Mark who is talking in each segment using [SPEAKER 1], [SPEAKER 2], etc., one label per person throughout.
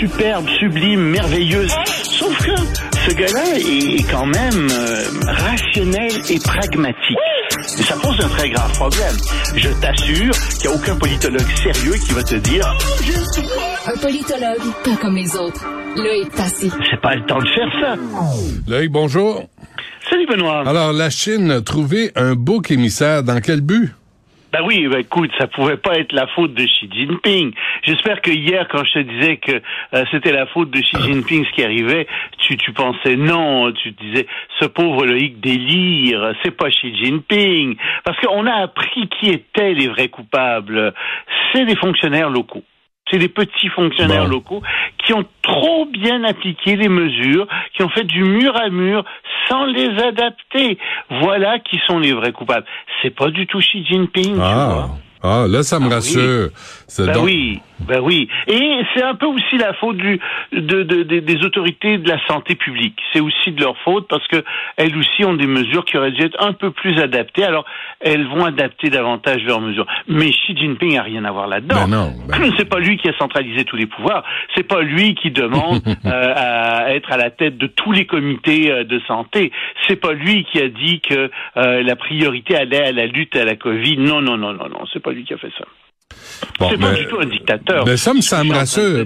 [SPEAKER 1] superbe, sublime, merveilleuse. Sauf que ce gars-là est quand même euh, rationnel et pragmatique. Et ça pose un très grave problème. Je t'assure qu'il n'y a aucun politologue sérieux qui va te dire
[SPEAKER 2] Un politologue, pas comme les autres. Loïc Passy.
[SPEAKER 1] c'est pas le temps de faire ça.
[SPEAKER 3] Loïc, bonjour.
[SPEAKER 1] Salut Benoît.
[SPEAKER 3] Alors, la Chine a trouvé un bouc émissaire. Dans quel but?
[SPEAKER 1] Ben oui, ben écoute, ça pouvait pas être la faute de Xi Jinping. J'espère que hier, quand je te disais que euh, c'était la faute de Xi Jinping ce qui arrivait, tu, tu pensais non, tu te disais ce pauvre Loïc délire, c'est pas Xi Jinping. Parce qu'on a appris qui étaient les vrais coupables. C'est des fonctionnaires locaux. C'est des petits fonctionnaires
[SPEAKER 3] Bon.
[SPEAKER 1] locaux qui ont trop bien appliqué les mesures, qui ont fait du mur à mur sans les adapter. Voilà qui sont les vrais coupables. C'est pas du tout Xi Jinping, tu vois.
[SPEAKER 3] Ah. Ah, là, ça me
[SPEAKER 1] Ah oui.
[SPEAKER 3] rassure.
[SPEAKER 1] Ben
[SPEAKER 3] donc-
[SPEAKER 1] oui, ben oui. Et c'est un peu aussi la faute du, de, de- de- des autorités de la santé publique. C'est aussi de leur faute parce que elles aussi ont des mesures qui auraient dû être un peu plus adaptées. Alors, elles vont adapter davantage leurs mesures. Mais Xi Jinping a rien à voir là-dedans.
[SPEAKER 3] Ben non, ben-
[SPEAKER 1] C'est pas lui qui a centralisé tous les pouvoirs. C'est pas lui qui demande euh, à être à la tête de tous les comités euh, de santé. C'est pas lui qui a dit que euh, la priorité allait à la lutte à la Covid. Non, non, non, non, non. C'est pas lui qui a fait ça.
[SPEAKER 3] Bon,
[SPEAKER 1] c'est pas du tout un dictateur.
[SPEAKER 3] Mais ça me, ça rassure.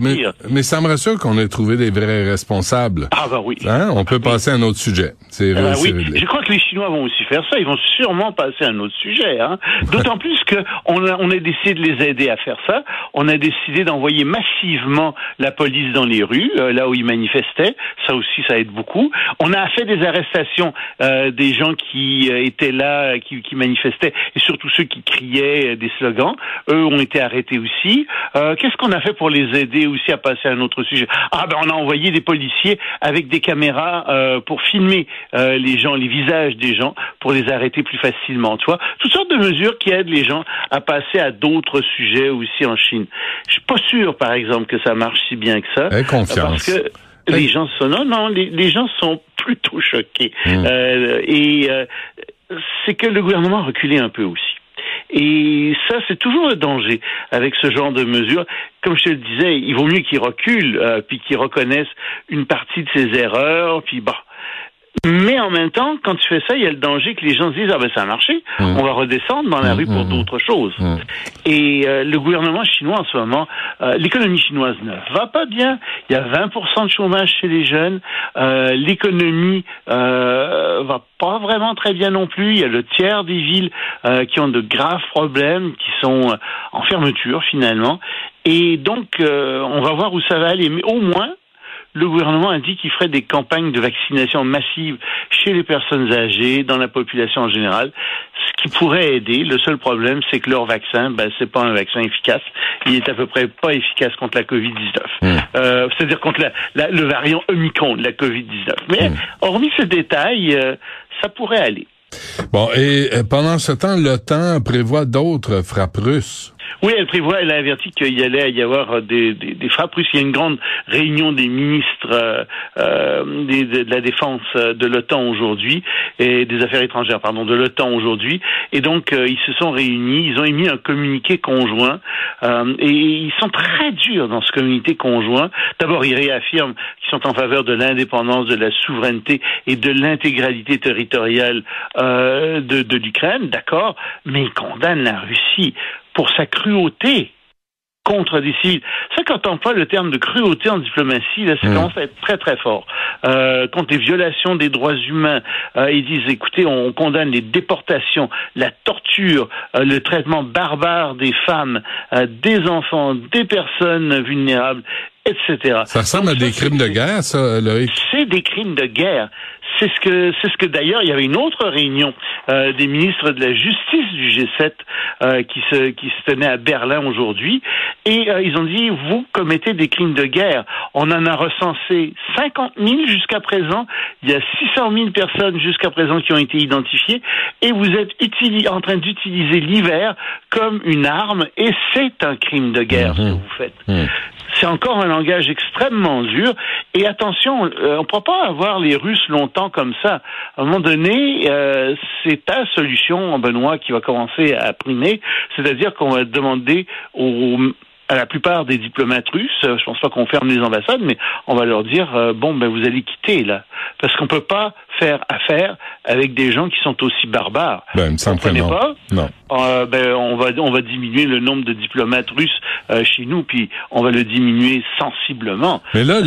[SPEAKER 3] Mais, ça me rassure qu'on ait trouvé des vrais responsables.
[SPEAKER 1] Ah bah oui.
[SPEAKER 3] Hein? On peut passer à un autre sujet. C'est
[SPEAKER 1] Ah bah oui,
[SPEAKER 3] réglé.
[SPEAKER 1] je crois que les Chinois vont aussi faire ça. Ils vont sûrement passer à un autre sujet. Hein. D'autant plus que on a, on a décidé de les aider à faire ça. On a décidé d'envoyer massivement la police dans les rues, euh, là où ils manifestaient. Ça aussi, ça aide beaucoup. On a fait des arrestations euh, des gens qui euh, étaient là, qui, qui manifestaient, et surtout ceux qui criaient des slogans. Eux ont été arrêtés aussi. Euh, Qu'est-ce qu'on a fait pour les aider aussi à passer à un autre sujet? Ah ben on a envoyé des policiers avec des caméras euh, pour filmer euh, les gens, les visages des gens, pour les arrêter plus facilement. Tu vois, toutes sortes de mesures qui aident les gens à passer à d'autres sujets aussi en Chine. Je suis pas sûr, par exemple, que ça marche si bien que ça.
[SPEAKER 3] Aie confiance.
[SPEAKER 1] Parce que les gens sont non non les, les gens sont plutôt choqués
[SPEAKER 3] Mm.
[SPEAKER 1] Euh, et euh, c'est que le gouvernement a reculé un peu aussi. Et ça, c'est toujours le danger avec ce genre de mesures. Comme je te le disais, il vaut mieux qu'ils reculent, euh, puis qu'ils reconnaissent une partie de ses erreurs, puis bah. Mais en même temps, quand tu fais ça, il y a le danger que les gens se disent ah ben ça a marché, on va redescendre dans la rue pour d'autres choses. Et euh, le gouvernement chinois en ce moment, euh, l'économie chinoise ne va pas bien. Il y a 20% de chômage chez les jeunes. Euh, l'économie euh, va pas vraiment très bien non plus. Il y a le tiers des villes euh, qui ont de graves problèmes, qui sont euh, en fermeture finalement. Et donc, euh, on va voir où ça va aller. Mais au moins, le gouvernement a dit qu'il ferait des campagnes de vaccination massive chez les personnes âgées, dans la population en général, ce qui pourrait aider. Le seul problème, c'est que leur vaccin, ben, c'est pas un vaccin efficace. Il est à peu près pas efficace contre la COVID-19.
[SPEAKER 3] Mm.
[SPEAKER 1] Euh, c'est-à-dire contre la, la- le variant Omicron de la COVID-19. Mais
[SPEAKER 3] Mm.
[SPEAKER 1] hormis ce détail, euh, ça pourrait aller.
[SPEAKER 3] Bon, et euh, pendant ce temps, l'OTAN prévoit d'autres frappes russes.
[SPEAKER 1] Oui, elle prévoit, elle a averti qu'il allait y avoir des, des, des frappes russes. Il y a une grande réunion des ministres euh, euh, de la défense euh, de l'OTAN aujourd'hui et des affaires étrangères, pardon, de l'OTAN aujourd'hui. Et donc, euh, ils se sont réunis, ils ont émis un communiqué conjoint euh, et ils sont très durs dans ce communiqué conjoint. D'abord, ils réaffirment qu'ils sont en faveur de l'indépendance, de la souveraineté et de l'intégralité territoriale euh, de, de l'Ukraine, d'accord, mais ils condamnent la Russie pour sa cruauté contre des civils. Ça, quand on emploie le terme de cruauté en diplomatie, là, ça
[SPEAKER 3] Mm.
[SPEAKER 1] commence à être très, très fort. Euh, contre les violations des droits humains, euh, ils disent, écoutez, on condamne les déportations, la torture, euh, le traitement barbare des femmes, euh, des enfants, des personnes vulnérables, etc.
[SPEAKER 3] Ça ressemble à des crimes de guerre, ça, Loïc?
[SPEAKER 1] c'est des crimes de guerre. C'est ce que c'est ce que d'ailleurs il y avait une autre réunion euh, des ministres de la justice du G7 euh, qui se qui se tenait à Berlin aujourd'hui et euh, ils ont dit vous commettez des crimes de guerre. On en a recensé 50 000 jusqu'à présent. Il y a 600 000 personnes jusqu'à présent qui ont été identifiées et vous êtes en train d'utiliser l'hiver comme une arme et c'est un crime de guerre ce que
[SPEAKER 3] Mhm.
[SPEAKER 1] vous faites.
[SPEAKER 3] Mhm.
[SPEAKER 1] C'est encore un langage extrêmement dur. Et attention, euh, on ne pourra pas avoir les Russes longtemps comme ça. À un moment donné, euh, c'est ta solution, Benoît, qui va commencer à primer. C'est-à-dire qu'on va demander aux à la plupart des diplomates russes, je pense pas qu'on ferme les ambassades, mais on va leur dire bon ben vous allez quitter là, parce qu'on peut pas faire affaire avec des gens qui sont aussi barbares.
[SPEAKER 3] Ben, il me semble que non.
[SPEAKER 1] pas?
[SPEAKER 3] Non.
[SPEAKER 1] Euh, ben, on va on va diminuer le nombre de diplomates russes euh, chez nous, puis on va le diminuer sensiblement.
[SPEAKER 3] Mais là.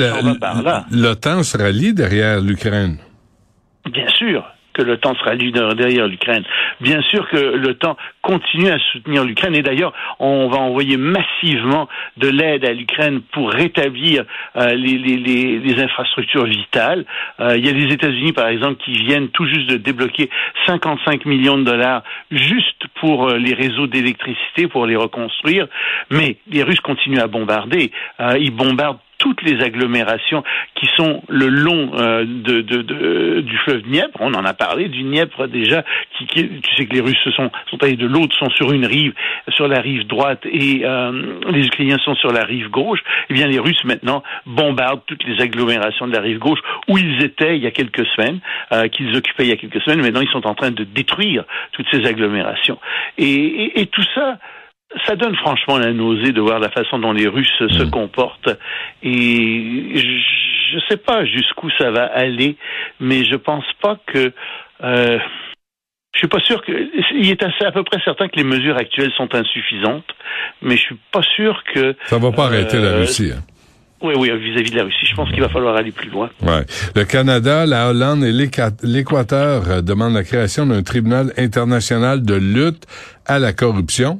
[SPEAKER 3] l'OTAN se rallie derrière l'Ukraine.
[SPEAKER 1] Bien sûr que l'OTAN sera leader derrière l'Ukraine. Bien sûr que l'OTAN continue à soutenir l'Ukraine et d'ailleurs on va envoyer massivement de l'aide à l'Ukraine pour rétablir euh, les, infrastructures vitales. Euh, il y a les États-Unis par exemple qui viennent tout juste de débloquer 55 millions de dollars juste pour euh, les réseaux d'électricité pour les reconstruire. Mais les Russes continuent à bombarder. Ils bombardent toutes les agglomérations qui sont le long euh, de, de, de- du fleuve Dniepr. On en a parlé du Dniepr déjà. Qui, qui- tu sais que les Russes se sont, sont allés de l'autre, sont sur une rive, sur la rive droite, et euh, les Ukrainiens sont sur la rive gauche. Eh bien, les Russes maintenant bombardent toutes les agglomérations de la rive gauche où ils étaient il y a quelques semaines, euh, qu'ils occupaient il y a quelques semaines. Maintenant, ils sont en train de détruire toutes ces agglomérations. Et, et, et tout ça ça donne franchement la nausée de voir la façon dont les Russes se
[SPEAKER 3] Mm.
[SPEAKER 1] comportent. Et je ne sais pas jusqu'où ça va aller, mais je pense pas que. Euh, je suis pas sûr que. Il est assez, à peu près certain que les mesures actuelles sont insuffisantes, mais je suis pas sûr que.
[SPEAKER 3] Ça va pas arrêter la
[SPEAKER 1] Euh,
[SPEAKER 3] Russie. hein.
[SPEAKER 1] Oui, oui, vis-à-vis de la Russie, je pense qu'il va falloir aller plus loin.
[SPEAKER 3] Ouais. Le Canada, la Hollande et l'Équateur euh, demandent la création d'un tribunal international de lutte à la corruption.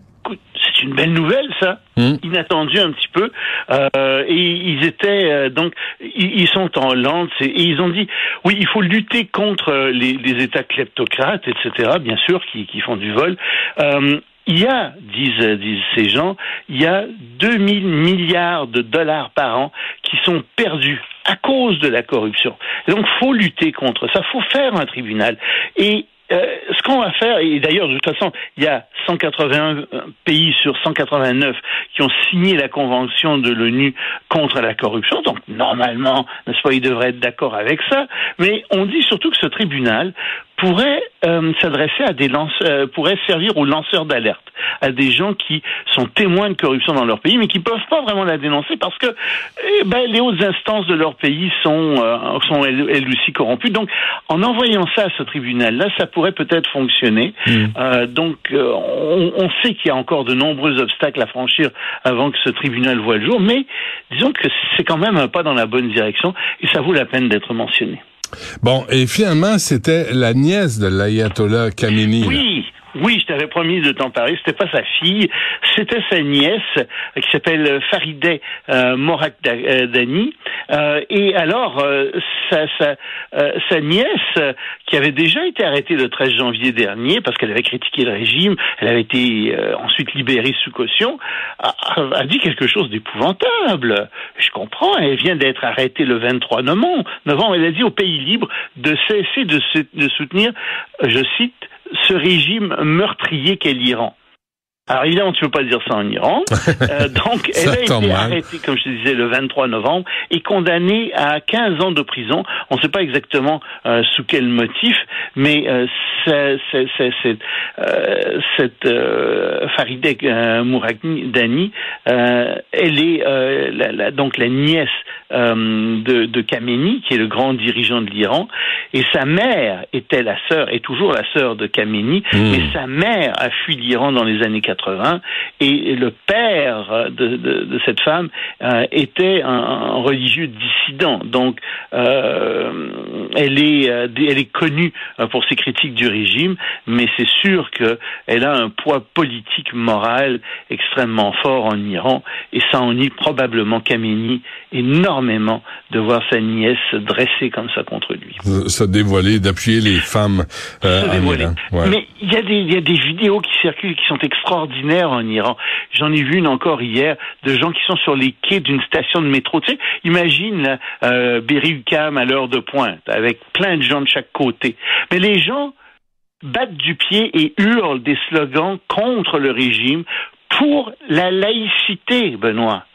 [SPEAKER 1] Une belle nouvelle, ça.
[SPEAKER 3] Hmm.
[SPEAKER 1] Inattendu un petit peu. Euh, et ils étaient euh, donc, ils, ils sont en Hollande et ils ont dit, oui, il faut lutter contre euh, les, les États kleptocrates, etc. Bien sûr, qui, qui font du vol. Euh, il y a, disent, disent ces gens, il y a 2000 milliards de dollars par an qui sont perdus à cause de la corruption. Donc, faut lutter contre ça. Faut faire un tribunal. Et euh, ce qu'on va faire, et d'ailleurs, de toute façon, il y a 181 pays sur 189 qui ont signé la convention de l'ONU contre la corruption, donc normalement, n'est-ce pas, ils devraient être d'accord avec ça, mais on dit surtout que ce tribunal pourrait euh, s'adresser à des lanceurs, euh, pourrait servir aux lanceurs d'alerte, à des gens qui sont témoins de corruption dans leur pays, mais qui peuvent pas vraiment la dénoncer parce que eh ben, les hautes instances de leur pays sont euh, sont elles, elles aussi corrompues. Donc, en envoyant ça à ce tribunal-là, ça pourrait peut-être fonctionner. Euh, donc, euh, on, on sait qu'il y a encore de nombreux obstacles à franchir avant que ce tribunal voie le jour, mais disons que c'est quand même un pas dans la bonne direction et ça vaut la peine d'être mentionné.
[SPEAKER 3] Bon, et finalement, c'était la nièce de l'ayatollah Khamenei.
[SPEAKER 1] Oui, je t'avais promis de t'en parler. C'était pas sa fille, c'était sa nièce euh, qui s'appelle Farideh euh, Morakdani. Euh, et alors, euh, sa, sa, euh, sa nièce, qui avait déjà été arrêtée le 13 janvier dernier parce qu'elle avait critiqué le régime, elle avait été euh, ensuite libérée sous caution, a, a dit quelque chose d'épouvantable. Je comprends, elle vient d'être arrêtée le 23 novembre. Elle a dit au pays libre de cesser de, de soutenir, je cite, ce régime meurtrier qu'est l'Iran. Alors évidemment, tu peux pas dire ça en Iran. Euh, donc, elle a été
[SPEAKER 3] mal.
[SPEAKER 1] arrêtée, comme je te disais, le 23 novembre et condamnée à 15 ans de prison. On ne sait pas exactement euh, sous quel motif, mais euh, c'est- c'est- c'est- c'est, euh, cette euh, Farideh Mourakdani, euh, elle est euh, la, la- donc la nièce euh, de, de Khamenei, qui est le grand dirigeant de l'Iran, et sa mère était la sœur, est toujours la sœur de Khamenei,
[SPEAKER 3] Hmm.
[SPEAKER 1] mais sa mère a fui l'Iran dans les années 80, et le père de, cette femme était un, religieux dissident. Donc, elle est, elle est connue pour ses critiques du régime, mais c'est sûr qu'elle a un poids politique, moral extrêmement fort en Iran, et ça ennuie probablement Khamenei énormément de voir sa nièce dressée comme ça contre lui.
[SPEAKER 3] Se- Se dévoiler, d'appuyer les femmes
[SPEAKER 1] se. Mais il y, y a des vidéos qui circulent qui sont extraordinaires en Iran. J'en ai vu une encore hier de gens qui sont sur les quais d'une station de métro. Tu sais, imagine là, euh, à l'heure de pointe, avec plein de gens de chaque côté. Mais les gens battent du pied et hurlent des slogans contre le régime pour la laïcité, Benoît.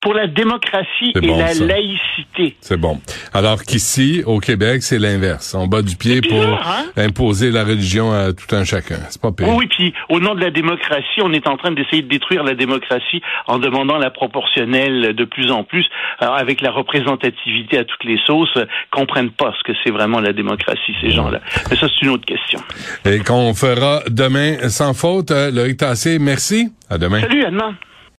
[SPEAKER 1] Pour la démocratie et la laïcité.
[SPEAKER 3] C'est bon. Alors qu'ici, au Québec, c'est l'inverse. On bat du pied pour hein? imposer la religion à tout un chacun. C'est pas pire.
[SPEAKER 1] Oui, puis au nom de la démocratie, on est en train d'essayer de détruire la démocratie en demandant la proportionnelle de plus en plus, alors avec la représentativité à toutes les sauces, comprennent pas ce que c'est vraiment la démocratie, ces gens-là. Mais ça, c'est une autre question.
[SPEAKER 3] Et qu'on fera demain sans faute. Euh, Loïc Tassé, merci. À demain.
[SPEAKER 1] Salut, à demain.